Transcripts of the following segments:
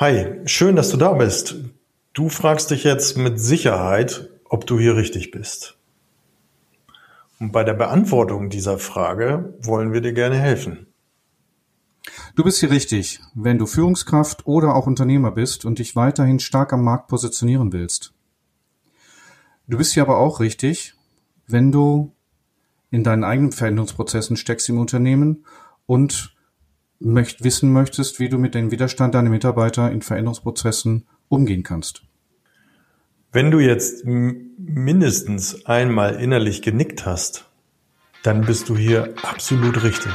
Hi, schön, dass du da bist. Du fragst dich jetzt mit Sicherheit, ob du hier richtig bist. Und bei der Beantwortung dieser Frage wollen wir dir gerne helfen. Du bist hier richtig, wenn du Führungskraft oder auch Unternehmer bist und dich weiterhin stark am Markt positionieren willst. Du bist hier aber auch richtig, wenn du in deinen eigenen Veränderungsprozessen steckst im Unternehmen und möcht, wissen möchtest, wie du mit dem Widerstand deiner Mitarbeiter in Veränderungsprozessen umgehen kannst. Wenn du jetzt mindestens einmal innerlich genickt hast, dann bist du hier absolut richtig.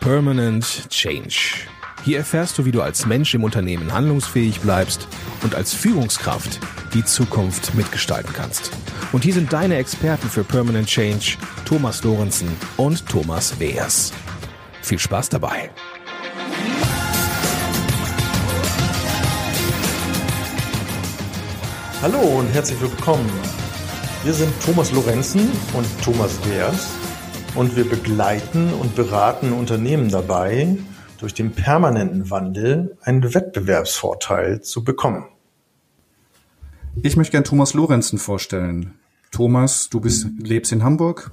Permanent Change. Hier erfährst du, wie du als Mensch im Unternehmen handlungsfähig bleibst und als Führungskraft die Zukunft mitgestalten kannst. Und hier sind deine Experten für Permanent Change, Thomas Lorenzen und Thomas Weers. Viel Spaß dabei. Hallo und herzlich willkommen. Wir sind Thomas Lorenzen und Thomas Weers und wir begleiten und beraten Unternehmen dabei, durch den permanenten Wandel einen Wettbewerbsvorteil zu bekommen. Ich möchte gern Thomas Lorenzen vorstellen. Thomas, du bist, lebst in Hamburg,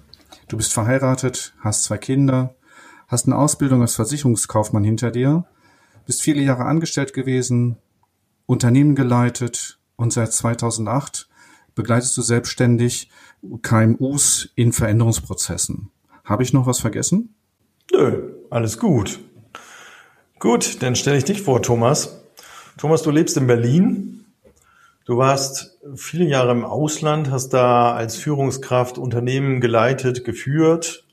du bist verheiratet, hast zwei Kinder, hast eine Ausbildung als Versicherungskaufmann hinter dir, bist viele Jahre angestellt gewesen, Unternehmen geleitet und seit 2008 begleitest du selbstständig KMUs in Veränderungsprozessen. Habe ich noch was vergessen? Nö, alles gut. Gut, dann stelle ich dich vor, Thomas. Thomas, du lebst in Berlin. Du warst viele Jahre im Ausland, hast da als Führungskraft Unternehmen geleitet, geführt,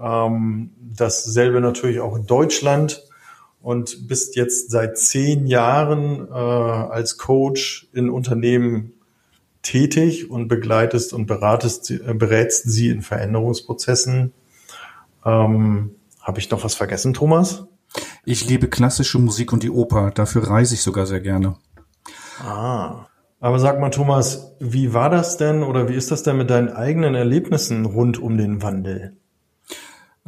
ähm, dasselbe natürlich auch in Deutschland und bist jetzt seit zehn Jahren äh, als Coach in Unternehmen tätig und begleitest und beratest, äh, berätst sie in Veränderungsprozessen. Ähm, Habe ich noch was vergessen, Thomas? Ich liebe klassische Musik und die Oper. Dafür reise ich sogar sehr gerne. Ah. Aber sag mal, Thomas, wie war das denn oder wie ist das denn mit deinen eigenen Erlebnissen rund um den Wandel?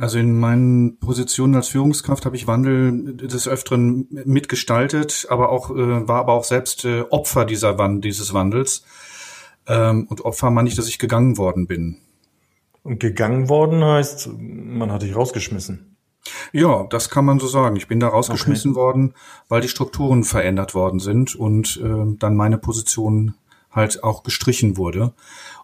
Also in meinen Positionen als Führungskraft habe ich Wandel des Öfteren mitgestaltet, aber auch äh, war aber auch selbst äh, Opfer dieser Wand dieses Wandels. Ähm, und Opfer meine ich, dass ich gegangen worden bin. Und gegangen worden heißt, man hat dich rausgeschmissen. Ja, das kann man so sagen. Ich bin da rausgeschmissen okay. worden, weil die Strukturen verändert worden sind und äh, dann meine Position halt auch gestrichen wurde.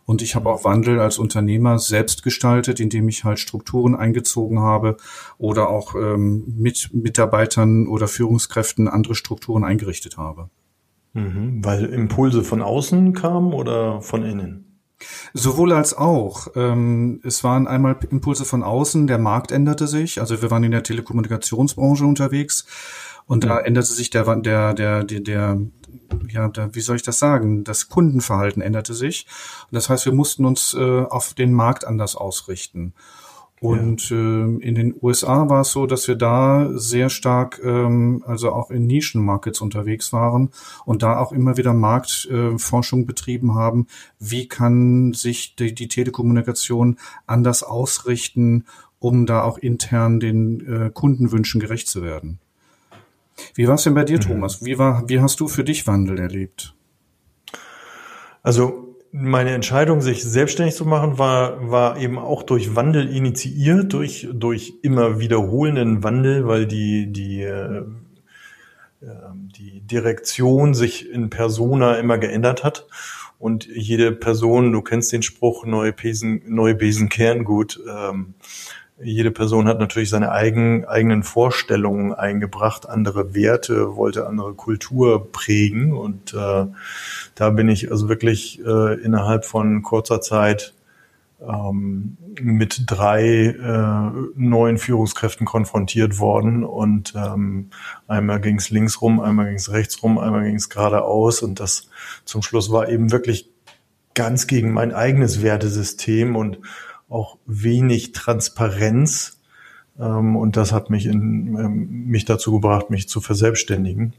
Und ich habe auch Wandel als Unternehmer selbst gestaltet, indem ich halt Strukturen eingezogen habe oder auch ähm, mit Mitarbeitern oder Führungskräften andere Strukturen eingerichtet habe. Mhm, weil Impulse von außen kamen oder von innen? Sowohl als auch. Ähm, es waren einmal Impulse von außen, der Markt änderte sich. Also wir waren in der Telekommunikationsbranche unterwegs und da änderte sich der, der, der, der, der ja, da, wie soll ich das sagen? Das Kundenverhalten änderte sich. Und das heißt, wir mussten uns äh, auf den Markt anders ausrichten. Und ja. äh, in den USA war es so, dass wir da sehr stark, ähm, also auch in Nischenmarkets unterwegs waren und da auch immer wieder Marktforschung äh, betrieben haben. Wie kann sich die, die Telekommunikation anders ausrichten, um da auch intern den äh, Kundenwünschen gerecht zu werden? Wie war es denn bei dir, mhm. Thomas? Wie, war, wie hast du für dich Wandel erlebt? Also meine Entscheidung, sich selbstständig zu machen, war, war eben auch durch Wandel initiiert, durch, durch immer wiederholenden Wandel, weil die, die, äh, ähm, die Direktion sich in Persona immer geändert hat. Und jede Person, du kennst den Spruch, neue Besen, neue Besen kehren gut. Ähm, jede Person hat natürlich seine eigen, eigenen Vorstellungen eingebracht, andere Werte, wollte andere Kultur prägen. Und äh, da bin ich also wirklich äh, innerhalb von kurzer Zeit ähm, mit drei äh, neuen Führungskräften konfrontiert worden. Und ähm, einmal ging es links rum, einmal ging es rechts rum, einmal ging es geradeaus. Und das zum Schluss war eben wirklich ganz gegen mein eigenes Wertesystem. Und auch wenig Transparenz. Ähm, und das hat mich, in, ähm, mich dazu gebracht, mich zu verselbstständigen.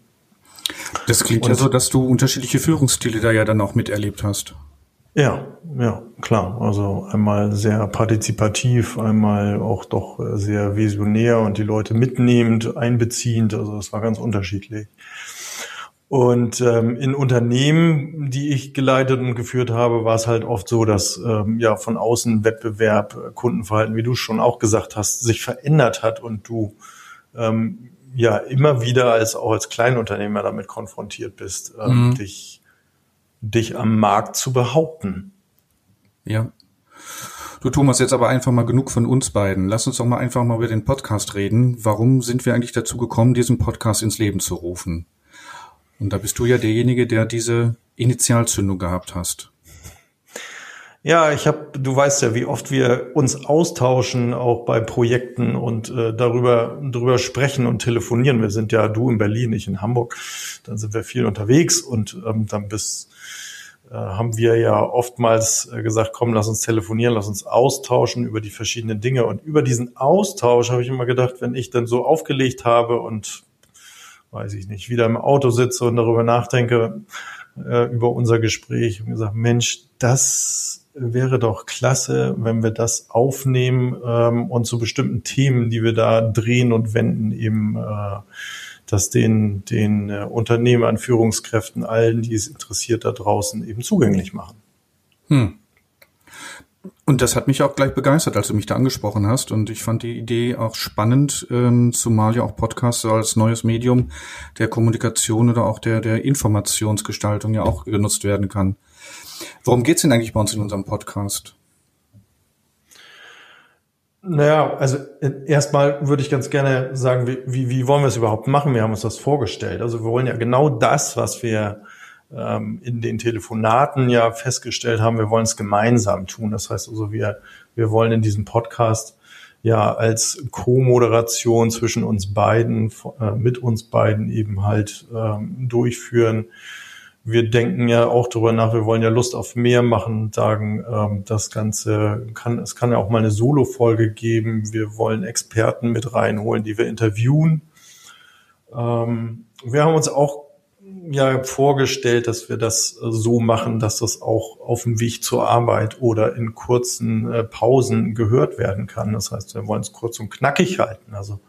Das klingt und, ja so, dass du unterschiedliche Führungsstile da ja dann auch miterlebt hast. Ja, ja, klar. Also einmal sehr partizipativ, einmal auch doch sehr visionär und die Leute mitnehmend, einbeziehend. Also es war ganz unterschiedlich. Und ähm, in Unternehmen, die ich geleitet und geführt habe, war es halt oft so, dass ähm, ja von außen Wettbewerb, äh, Kundenverhalten, wie du schon auch gesagt hast, sich verändert hat und du ähm, ja immer wieder als auch als Kleinunternehmer damit konfrontiert bist, ähm, mhm. dich dich am Markt zu behaupten. Ja. Du Thomas, jetzt aber einfach mal genug von uns beiden. Lass uns doch mal einfach mal über den Podcast reden. Warum sind wir eigentlich dazu gekommen, diesen Podcast ins Leben zu rufen? Und da bist du ja derjenige, der diese Initialzündung gehabt hast. Ja, ich habe, du weißt ja, wie oft wir uns austauschen, auch bei Projekten und äh, darüber darüber sprechen und telefonieren. Wir sind ja du in Berlin, ich in Hamburg. Dann sind wir viel unterwegs und ähm, dann bis äh, haben wir ja oftmals äh, gesagt, komm, lass uns telefonieren, lass uns austauschen über die verschiedenen Dinge. Und über diesen Austausch habe ich immer gedacht, wenn ich dann so aufgelegt habe und weiß ich nicht, wieder im Auto sitze und darüber nachdenke, äh, über unser Gespräch und gesagt, Mensch, das wäre doch klasse, wenn wir das aufnehmen ähm, und zu bestimmten Themen, die wir da drehen und wenden, eben äh, das den, den äh, Unternehmern, Führungskräften, allen, die es interessiert da draußen eben zugänglich machen. Hm. Und das hat mich auch gleich begeistert, als du mich da angesprochen hast. Und ich fand die Idee auch spannend, ähm, zumal ja auch Podcasts als neues Medium der Kommunikation oder auch der, der Informationsgestaltung ja auch genutzt werden kann. Worum geht's denn eigentlich bei uns in unserem Podcast? Naja, also äh, erstmal würde ich ganz gerne sagen, wie, wie, wie wollen wir es überhaupt machen? Wir haben uns das vorgestellt. Also wir wollen ja genau das, was wir ähm, in den Telefonaten ja festgestellt haben, wir wollen es gemeinsam tun. Das heißt also, wir, wir wollen in diesem Podcast ja als Co-Moderation zwischen uns beiden, äh, mit uns beiden eben halt ähm, durchführen. Wir denken ja auch darüber nach, wir wollen ja Lust auf mehr machen, sagen, ähm, das Ganze kann, es kann ja auch mal eine Solo-Folge geben. Wir wollen Experten mit reinholen, die wir interviewen. Ähm, wir haben uns auch ja vorgestellt, dass wir das so machen, dass das auch auf dem Weg zur Arbeit oder in kurzen äh, Pausen gehört werden kann. Das heißt, wir wollen es kurz und knackig halten, also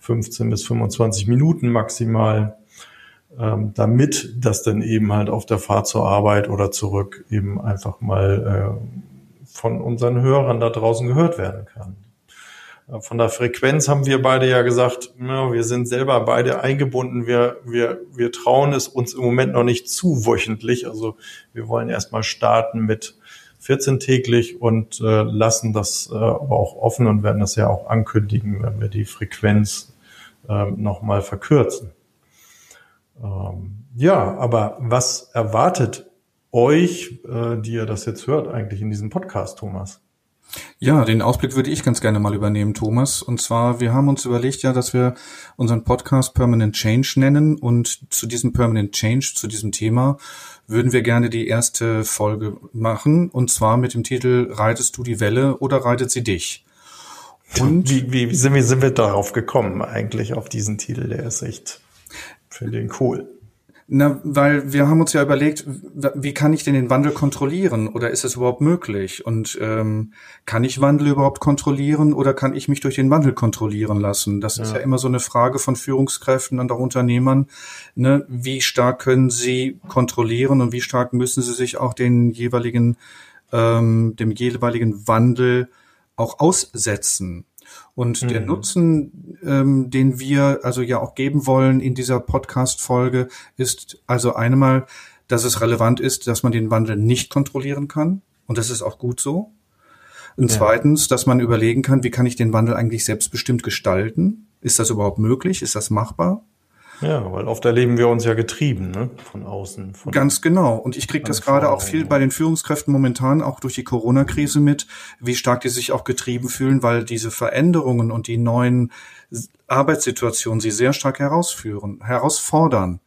15 bis 25 Minuten maximal, ähm, damit das dann eben halt auf der Fahrt zur Arbeit oder zurück eben einfach mal äh, von unseren Hörern da draußen gehört werden kann. Von der Frequenz haben wir beide ja gesagt, ja, wir sind selber beide eingebunden. Wir, wir, wir trauen es uns im Moment noch nicht zu wöchentlich. Also wir wollen erstmal starten mit 14 täglich und äh, lassen das äh, aber auch offen und werden das ja auch ankündigen, wenn wir die Frequenz äh, nochmal verkürzen. Ähm, ja, aber was erwartet euch, äh, die ihr das jetzt hört, eigentlich in diesem Podcast, Thomas? Ja, den Ausblick würde ich ganz gerne mal übernehmen, Thomas. Und zwar, wir haben uns überlegt ja, dass wir unseren Podcast Permanent Change nennen. Und zu diesem Permanent Change, zu diesem Thema, würden wir gerne die erste Folge machen. Und zwar mit dem Titel Reitest du die Welle oder reitet sie dich? Und wie, wie, wie, sind, wie sind wir darauf gekommen eigentlich, auf diesen Titel? Der ist echt, finde ihn cool. Na, weil wir haben uns ja überlegt, wie kann ich denn den Wandel kontrollieren oder ist es überhaupt möglich? Und ähm, kann ich Wandel überhaupt kontrollieren oder kann ich mich durch den Wandel kontrollieren lassen? Das ja. ist ja immer so eine Frage von Führungskräften und auch Unternehmern. Ne? Wie stark können sie kontrollieren und wie stark müssen sie sich auch den jeweiligen, ähm, dem jeweiligen Wandel auch aussetzen? Und mhm. der Nutzen, ähm, den wir also ja auch geben wollen in dieser Podcast-Folge, ist also einmal, dass es relevant ist, dass man den Wandel nicht kontrollieren kann. Und das ist auch gut so. Und ja. zweitens, dass man überlegen kann, wie kann ich den Wandel eigentlich selbstbestimmt gestalten? Ist das überhaupt möglich? Ist das machbar? Ja, weil oft erleben wir uns ja getrieben, ne? Von außen. Von Ganz genau. Und ich kriege das gerade auch viel bei den Führungskräften momentan, auch durch die Corona-Krise mit, wie stark die sich auch getrieben fühlen, weil diese Veränderungen und die neuen Arbeitssituationen sie sehr stark herausführen, herausfordern.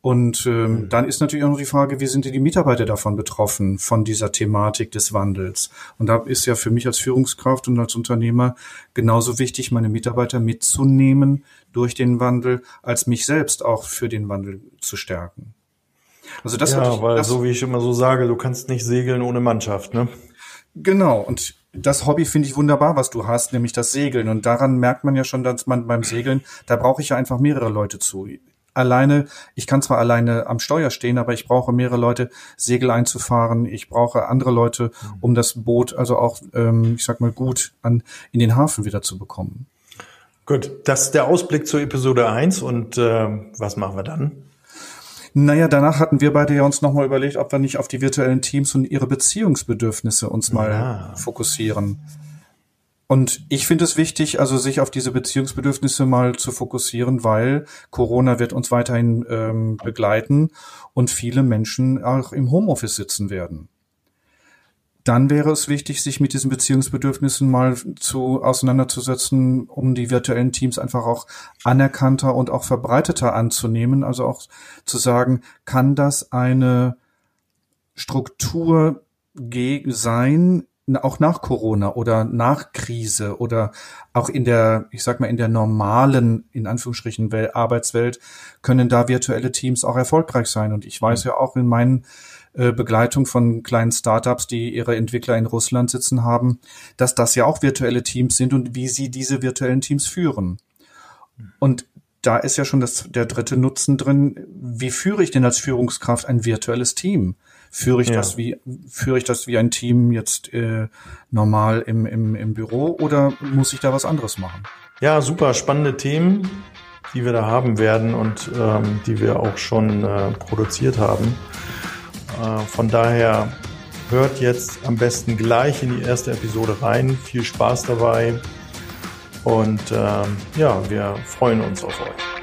Und ähm, mhm. dann ist natürlich auch noch die Frage, wie sind die Mitarbeiter davon betroffen, von dieser Thematik des Wandels? Und da ist ja für mich als Führungskraft und als Unternehmer genauso wichtig, meine Mitarbeiter mitzunehmen durch den Wandel, als mich selbst auch für den Wandel zu stärken. Also das ja, ich, weil das, so wie ich immer so sage, du kannst nicht segeln ohne Mannschaft, ne? Genau. Und das Hobby finde ich wunderbar, was du hast, nämlich das Segeln. Und daran merkt man ja schon, dass man beim Segeln, da brauche ich ja einfach mehrere Leute zu. Alleine, ich kann zwar alleine am Steuer stehen, aber ich brauche mehrere Leute, Segel einzufahren. Ich brauche andere Leute, um das Boot also auch, ähm, ich sag mal, gut an, in den Hafen wieder zu bekommen. Gut, das ist der Ausblick zur Episode 1 und äh, was machen wir dann? Naja, danach hatten wir beide ja uns nochmal überlegt, ob wir nicht auf die virtuellen Teams und ihre Beziehungsbedürfnisse uns mal ja. fokussieren. Und ich finde es wichtig, also sich auf diese Beziehungsbedürfnisse mal zu fokussieren, weil Corona wird uns weiterhin ähm, begleiten und viele Menschen auch im Homeoffice sitzen werden dann wäre es wichtig, sich mit diesen Beziehungsbedürfnissen mal zu auseinanderzusetzen, um die virtuellen Teams einfach auch anerkannter und auch verbreiteter anzunehmen. Also auch zu sagen, kann das eine Struktur sein, auch nach Corona oder nach Krise oder auch in der, ich sag mal, in der normalen, in Anführungsstrichen, Arbeitswelt können da virtuelle Teams auch erfolgreich sein. Und ich weiß ja auch in meinen äh, Begleitung von kleinen Startups, die ihre Entwickler in Russland sitzen haben, dass das ja auch virtuelle Teams sind und wie sie diese virtuellen Teams führen. Und da ist ja schon das, der dritte Nutzen drin. Wie führe ich denn als Führungskraft ein virtuelles Team? Führe ich ja. das wie, führe ich das wie ein Team jetzt äh, normal im, im, im Büro oder muss ich da was anderes machen? Ja, super spannende Themen, die wir da haben werden und ähm, die wir auch schon äh, produziert haben. Äh, von daher hört jetzt am besten gleich in die erste Episode rein. Viel Spaß dabei und ähm, ja, wir freuen uns auf euch.